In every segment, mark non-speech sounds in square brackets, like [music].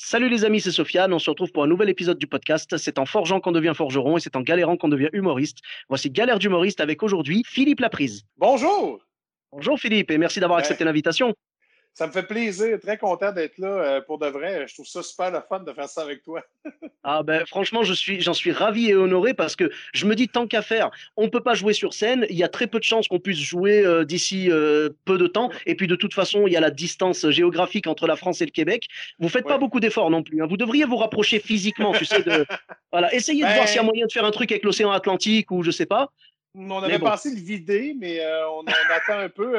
Salut les amis, c'est Sofiane. On se retrouve pour un nouvel épisode du podcast. C'est en forgeant qu'on devient forgeron et c'est en galérant qu'on devient humoriste. Voici Galère d'humoriste avec aujourd'hui Philippe Laprise. Bonjour! Bonjour Philippe et merci d'avoir Ouais. accepté l'invitation. Ça me fait plaisir, très content d'être là euh, pour de vrai. Je trouve ça super le fun de faire ça avec toi. [laughs] Ah ben franchement, je suis j'en suis ravi et honoré parce que je me dis tant qu'à faire, on peut pas jouer sur scène, il y a très peu de chances qu'on puisse jouer euh, d'ici euh, peu de temps et puis de toute façon, il y a la distance géographique entre la France et le Québec. Vous faites pas beaucoup d'efforts non plus hein. Vous devriez vous rapprocher physiquement, tu sais de [laughs] voilà, essayez de Ben- voir s'il y a moyen de faire un truc avec l'océan Atlantique ou je sais pas. On avait bon. pensé le vider, mais euh, on, on attend un peu.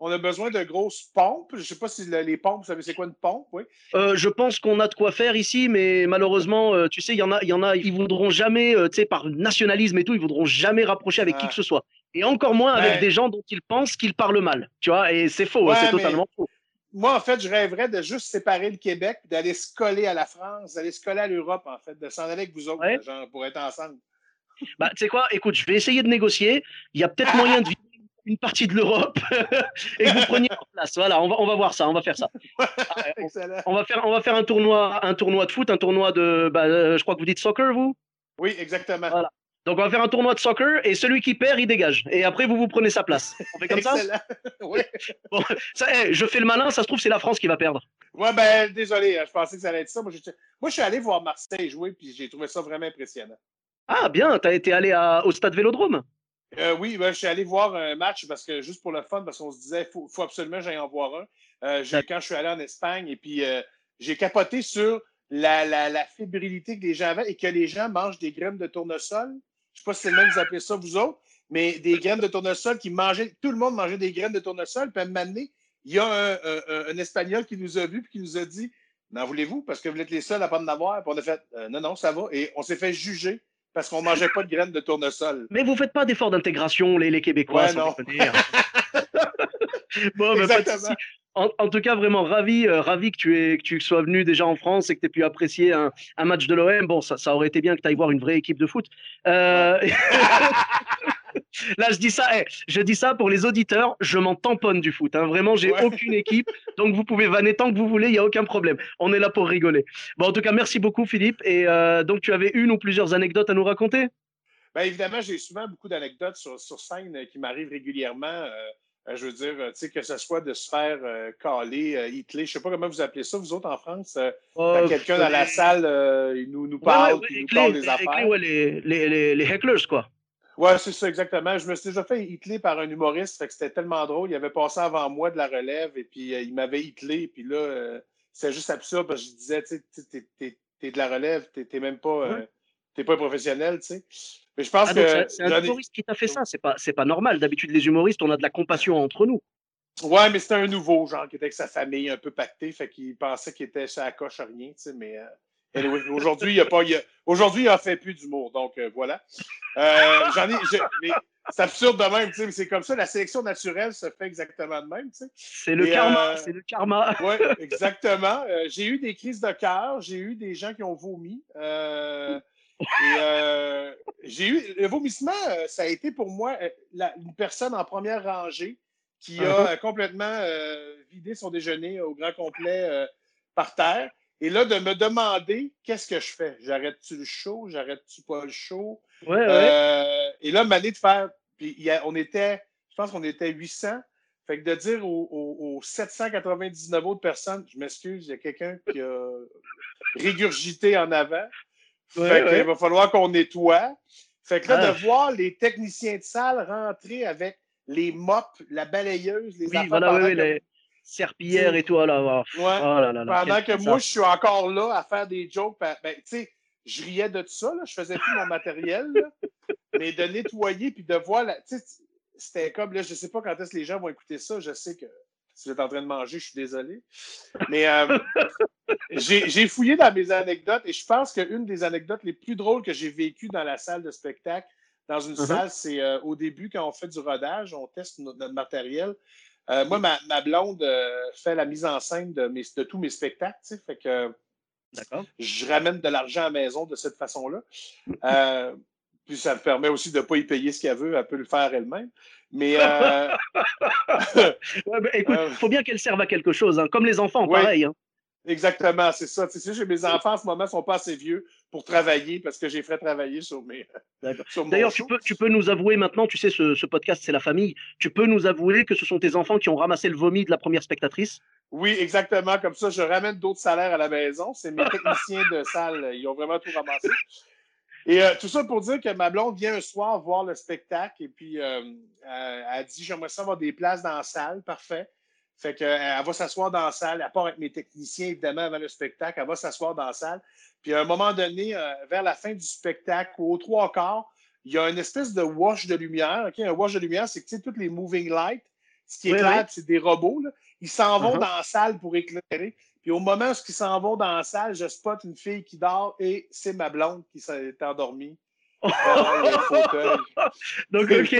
On a besoin de grosses pompes. Je sais pas si le- les pompes, vous savez c'est quoi une pompe, oui? Euh, je pense qu'on a de quoi faire ici, mais malheureusement, euh, tu sais, il y en a, il y en a, ils voudront jamais, euh, tu sais, par nationalisme et tout, ils voudront jamais rapprocher avec qui Ah. que ce soit. Et encore moins avec Ouais. des gens dont ils pensent qu'ils parlent mal. Tu vois, et c'est faux, hein, Ouais, c'est mais- totalement faux. Moi, en fait, je rêverais de juste séparer le Québec, d'aller se coller à la France, d'aller se coller à l'Europe, en fait, de s'en aller avec vous autres, Ouais. genre, pour être ensemble. Bah, tu sais quoi, écoute, je vais essayer de négocier. Il y a peut-être moyen de vivre [laughs] une partie de l'Europe [laughs] et que vous preniez en place. Voilà, on va, on va voir ça, on va faire ça. [laughs] Ah, on- va faire, on va faire un tournoi, un tournoi de foot, un tournoi de, bah, euh, je crois que vous dites soccer, vous? Oui, exactement. Voilà. Donc on va faire un tournoi de soccer et celui qui perd, il dégage. Et après, vous vous prenez sa place. On fait comme ça? [laughs] Oui. Bon, ça, eh, je fais le malin, ça se trouve, c'est la France qui va perdre. Ouais, ben, désolé, hein, je pensais que ça allait être ça. Moi, j'étais- moi, je suis allé voir Marseille jouer, puis j'ai trouvé ça vraiment impressionnant. Ah, bien, t'as été allé à- au stade Vélodrome? Euh, oui, ben, je suis allé voir un match parce que juste pour le fun, parce qu'on se disait, faut, faut absolument que j'aille en voir un. Euh, quand je suis allé en Espagne, et puis euh, j'ai capoté sur la, la, la fébrilité que les gens avaient et que les gens mangent des graines de tournesol. Je sais pas si c'est le même que vous appelez ça, vous autres, mais des graines de tournesol qui mangeaient, tout le monde mangeait des graines de tournesol. Puis à un moment donné, il y a un, un- un- un Espagnol qui nous a vus puis qui nous a dit N'en voulez-vous? Parce que vous êtes les seuls à pas en avoir. Puis on a fait Euh, Non, non, ça va. Et on s'est fait juger parce qu'on mangeait pas de graines de tournesol. Mais vous faites pas d'effort d'intégration, les, les Québécois. Ouais, non. déconner. [laughs] bon, de Exactement. En, en tout cas, vraiment ravi, euh, ravi que tu, aies, que tu sois venu déjà en France et que tu aies pu apprécier un, un match de l'OM. Bon, ça, ça aurait été bien que tu ailles voir une vraie équipe de foot. Euh, [laughs] Là, je dis ça, eh, je dis ça pour les auditeurs, je m'en tamponne du foot. hein. Vraiment, j'ai Ouais. aucune équipe, donc vous pouvez vanner tant que vous voulez, il n'y a aucun problème. On est là pour rigoler. Bon, en tout cas, merci beaucoup, Philippe. Et euh, donc, tu avais une ou plusieurs anecdotes à nous raconter? Bien, évidemment, j'ai souvent beaucoup d'anecdotes sur, sur scène euh, qui m'arrivent régulièrement. euh, je veux dire, tu sais, que ce soit de se faire euh, caler, hitler, je sais pas comment vous appelez ça, vous autres en France, euh, Euh, quelqu'un dans la salle, il nous, parle, ouais, ouais, nous parle des les affaires. les, les, les hecklers, quoi. Ouais, c'est ça, exactement. Je me suis déjà fait hitler par un humoriste, fait que c'était tellement drôle. Il avait passé avant moi de la relève, et puis euh, il m'avait hitlé, puis là, euh, c'était juste absurde, parce que je disais, tu sais, t'es- de la relève, t'es même pas, euh, t'es pas un professionnel, tu sais. Mais je pense Ah, que. c'est- c'est un humoriste qui t'a fait ça, c'est pas, c'est pas normal. D'habitude, les humoristes, on a de la compassion entre nous. Ouais, mais c'était un nouveau, genre, qui était avec sa famille, un peu pacté, fait qu'il pensait qu'il était la coche à rien, tu sais, mais... aujourd'hui, il a pas... il a- Aujourd'hui, il a fait plus d'humour, donc euh, voilà. Euh, J'en ai... je- mais c'est absurde de même, tu sais, mais c'est comme ça, la sélection naturelle se fait exactement de même, tu sais. C'est le karma, euh, c'est le karma. [laughs] Oui, exactement. Euh, j'ai eu des crises de cœur, j'ai eu des gens qui ont vomi. euh, et euh, j'ai eu le vomissement, ça a été pour moi la- une personne en première rangée qui a Uh-huh. complètement vidé son déjeuner au grand complet par terre. Et là, de me demander qu'est-ce que je fais? J'arrête-tu le show? J'arrête-tu pas le show? Ouais, ouais. Euh, et là, m'aller de faire. Puis il y a- on était, je pense qu'on était 800. Fait que de dire aux, aux- aux 799 autres personnes, je m'excuse, il y a quelqu'un qui a régurgité en avant. Ouais, fait qu'il va falloir qu'on nettoie. Fait que là, Ah. de voir les techniciens de salle rentrer avec les mops, la balayeuse, les Oui, affaires voilà, pendant oui, oui, que- les serpillères et tout. Oh là, oh, Ouais. oh là là là, pendant que moi, je suis encore là à faire des jokes. Ben, ben, tu sais, je riais de tout ça, là. je faisais tout mon matériel, là. mais de nettoyer puis de voir, la... c'était comme, là, je sais pas quand est-ce que les gens vont écouter ça, je sais que Si vous êtes en train de manger, je suis désolé. Mais euh, j'ai fouillé dans mes anecdotes et je pense qu'une des anecdotes les plus drôles que j'ai vécues dans la salle de spectacle, dans une uh-huh. salle, c'est euh, au début, quand on fait du rodage, on teste notre, matériel. Euh, moi, ma, blonde fait la mise en scène de, mes, de tous mes spectacles. Fait que je ramène de l'argent à la maison de cette façon-là. puis ça me permet aussi de ne pas y payer ce qu'elle veut, elle peut le faire elle-même. Mais. Euh... [laughs] ouais, ben, écoute, il euh, faut bien qu'elle serve à quelque chose, hein. comme les enfants, pareil. Hein. Exactement, c'est ça. Tu sais, mes enfants en ce moment ne sont pas assez vieux pour travailler parce que j'ai fait travailler sur mes. D'ailleurs, tu peux, tu peux nous avouer maintenant, tu sais, ce, ce podcast, c'est la famille. Tu peux nous avouer que ce sont tes enfants qui ont ramassé le vomi de la première spectatrice? Oui, exactement. Comme ça, je ramène d'autres salaires à la maison. C'est mes [laughs] techniciens de salle. Ils ont vraiment tout ramassé. Et euh, tout ça pour dire que ma blonde vient un soir voir le spectacle et puis euh, elle, a dit J'aimerais savoir des places dans la salle. Parfait. Fait qu'elle euh, va s'asseoir dans la salle, à part avec mes techniciens, évidemment, avant le spectacle, elle va s'asseoir dans la salle. Puis à un moment donné, vers la fin du spectacle, ou aux trois quarts, il y a une espèce de wash de lumière. Un wash de lumière, c'est que tu sais, toutes les moving lights, ce qui éclaire, c'est des robots. Ils s'en vont uh-huh. dans la salle pour éclairer. Puis au moment où ils s'en vont dans la salle, je spot une fille qui dort et c'est ma blonde qui s'est endormie. Donc, ok,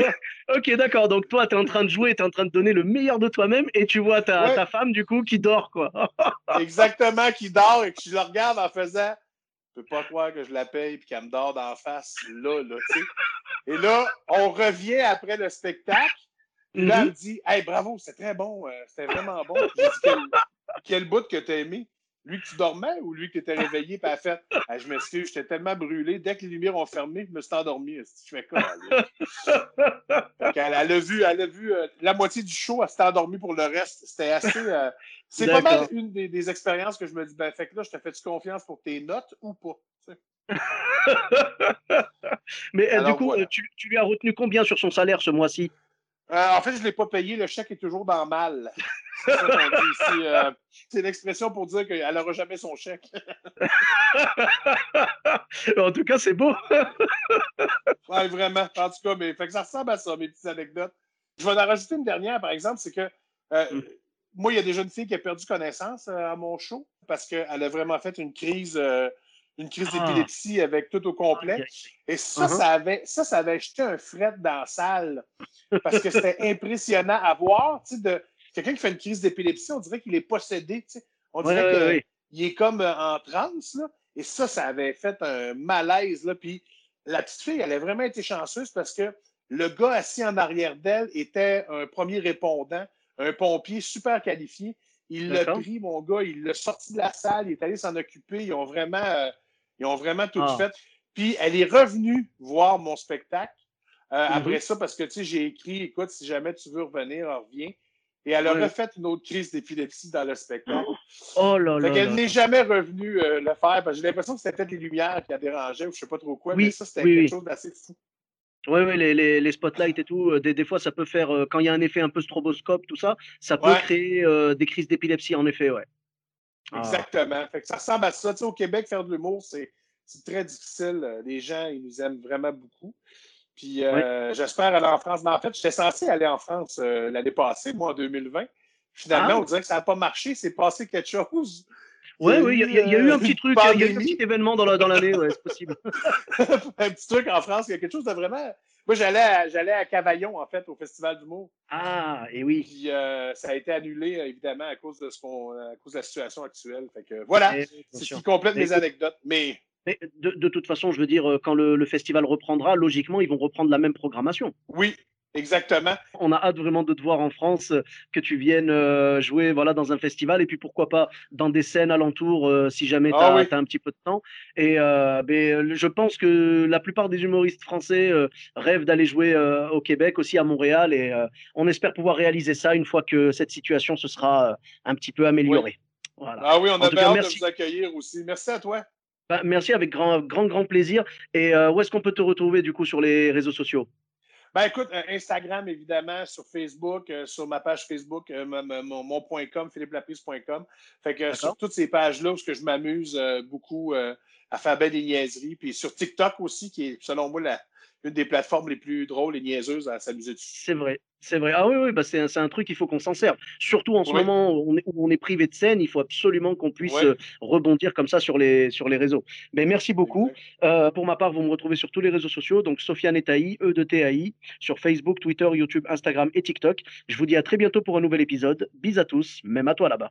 ok, d'accord. Donc, toi, tu es en train de jouer, tu es en train de donner le meilleur de toi-même et tu vois ta, ta, femme, du coup, qui dort, quoi. [laughs] Exactement, qui dort et que je la regarde en faisant Je peux pas croire que je la paye et qu'elle me dort d'en face, là, là, tu sais. Et là, on revient après le spectacle. Là, elle me mm-hmm. dit Hey, bravo, c'était très bon, euh, c'était vraiment bon. Quel bout que tu as aimé? Lui que tu dormais ou lui que tu étais réveillé et a fait Je m'excuse, j'étais tellement brûlé. Dès que les lumières ont fermé, je me suis endormi. Je fais quoi? elle, a vu, elle a vu euh, la moitié du show, elle s'est endormie pour le reste. C'était assez. Euh, c'est pas mal une des, expériences que je me dis ben, fait que là, je te fais-tu confiance pour tes notes ou pas? [laughs] Mais euh, du coup, tu, tu, lui as retenu combien sur son salaire ce mois-ci? Euh, en fait, je ne l'ai pas payé. Le chèque est toujours dans mal. [laughs] C'est ça qu'on dit euh, c'est l'expression pour dire qu'elle n'aura jamais son chèque. [laughs] en tout cas, c'est beau. [laughs] oui, vraiment. En tout cas, mais, fait que ça ressemble à ça, mes petites anecdotes. Je vais en rajouter une dernière, par exemple, c'est que euh, mm. moi, il y a déjà une fille qui a perdu connaissance à mon show parce qu'elle a vraiment fait une crise une crise ah. d'épilepsie avec tout au complet. Et ça, uh-huh. ça, avait, ça, ça avait jeté un fret dans la salle parce que c'était [laughs] impressionnant à voir. Tu sais, de, quelqu'un qui fait une crise d'épilepsie, on dirait qu'il est possédé. Tu sais. On dirait qu'il est comme euh, en transe. Là. Et ça, ça avait fait un malaise. Là. Puis la petite fille, elle a vraiment été chanceuse parce que le gars assis en arrière d'elle était un premier répondant, un pompier super qualifié. Il l'a pris, mon gars, il l'a sorti de la salle, il est allé s'en occuper. Ils ont vraiment, euh, ils ont vraiment tout ah. fait. Puis elle est revenue voir mon spectacle euh, mm-hmm. après ça parce que tu sais, j'ai écrit écoute, si jamais tu veux revenir, reviens. Et elle a refait une autre crise d'épilepsie dans le spectacle. Oh là là. Elle n'est jamais revenue euh, le faire parce que j'ai l'impression que c'était peut-être les lumières qui a dérangé ou je ne sais pas trop quoi, mais ça, c'était quelque chose d'assez fou. Oui, oui, les, les, les, spotlights et tout, euh, des, des, fois, ça peut faire, quand il y a un effet un peu stroboscope, tout ça, ça peut créer des crises d'épilepsie, en effet, ouais. Ah. Exactement. Fait que ça ressemble à ça. Tu sais, au Québec, faire de l'humour, c'est c'est très difficile. Euh, les gens, ils nous aiment vraiment beaucoup. Puis euh, j'espère aller en France. Mais en fait, j'étais censé aller en France euh, l'année passée, moi, en 2020. Finalement, ah. on dirait que ça n'a pas marché. C'est passé quelque chose. Oui, oui, il y, a eu un petit truc, il y a eu un petit événement dans l'année, dans c'est possible. [laughs] un petit truc en France, il y a quelque chose de vraiment. Moi, j'allais à, j'allais à Cavaillon, en fait, au Festival d'humour. Ah, et oui. Puis ça a été annulé, évidemment, à cause de ce qu'on, à cause de la situation actuelle. Fait que voilà, c'est ce qui complète mes anecdotes. Mais de, de, toute façon, je veux dire, euh, quand le, le, festival reprendra, logiquement, ils vont reprendre la même programmation. Oui, exactement. On a hâte vraiment de te voir en France, euh, que tu viennes euh, jouer voilà, dans un festival et puis pourquoi pas dans des scènes alentours si jamais tu as, ah un petit peu de temps. Et ben, je pense que la plupart des humoristes français rêvent d'aller jouer au Québec, aussi à Montréal. Et on espère pouvoir réaliser ça une fois que cette situation se sera un petit peu améliorée. Voilà. Ah oui, on a hâte de vous accueillir aussi. Merci à toi. Bah, merci, avec grand, grand, grand plaisir. Et euh, où est-ce qu'on peut te retrouver du coup sur les réseaux sociaux? Ben écoute, euh, Instagram évidemment, sur Facebook, euh, sur ma page Facebook, mon, point .com, philippelaprise.com. Fait que sur toutes ces pages-là, parce que je m'amuse beaucoup à faire belle des niaiseries. Puis sur TikTok aussi, qui est selon moi une des plateformes les plus drôles et niaiseuses à s'amuser dessus. C'est vrai. C'est vrai. Ah oui, oui bah c'est un, truc, il faut qu'on s'en serve. Surtout en ce moment où on, est, privé de scène, il faut absolument qu'on puisse euh, rebondir comme ça sur les, sur les réseaux. Mais merci beaucoup. Euh, pour ma part, vous me retrouvez sur tous les réseaux sociaux, donc Sofiane Etaï, E de TAI, sur Facebook, Twitter, YouTube, Instagram et TikTok. Je vous dis à très bientôt pour un nouvel épisode. Bis à tous, même à toi là-bas.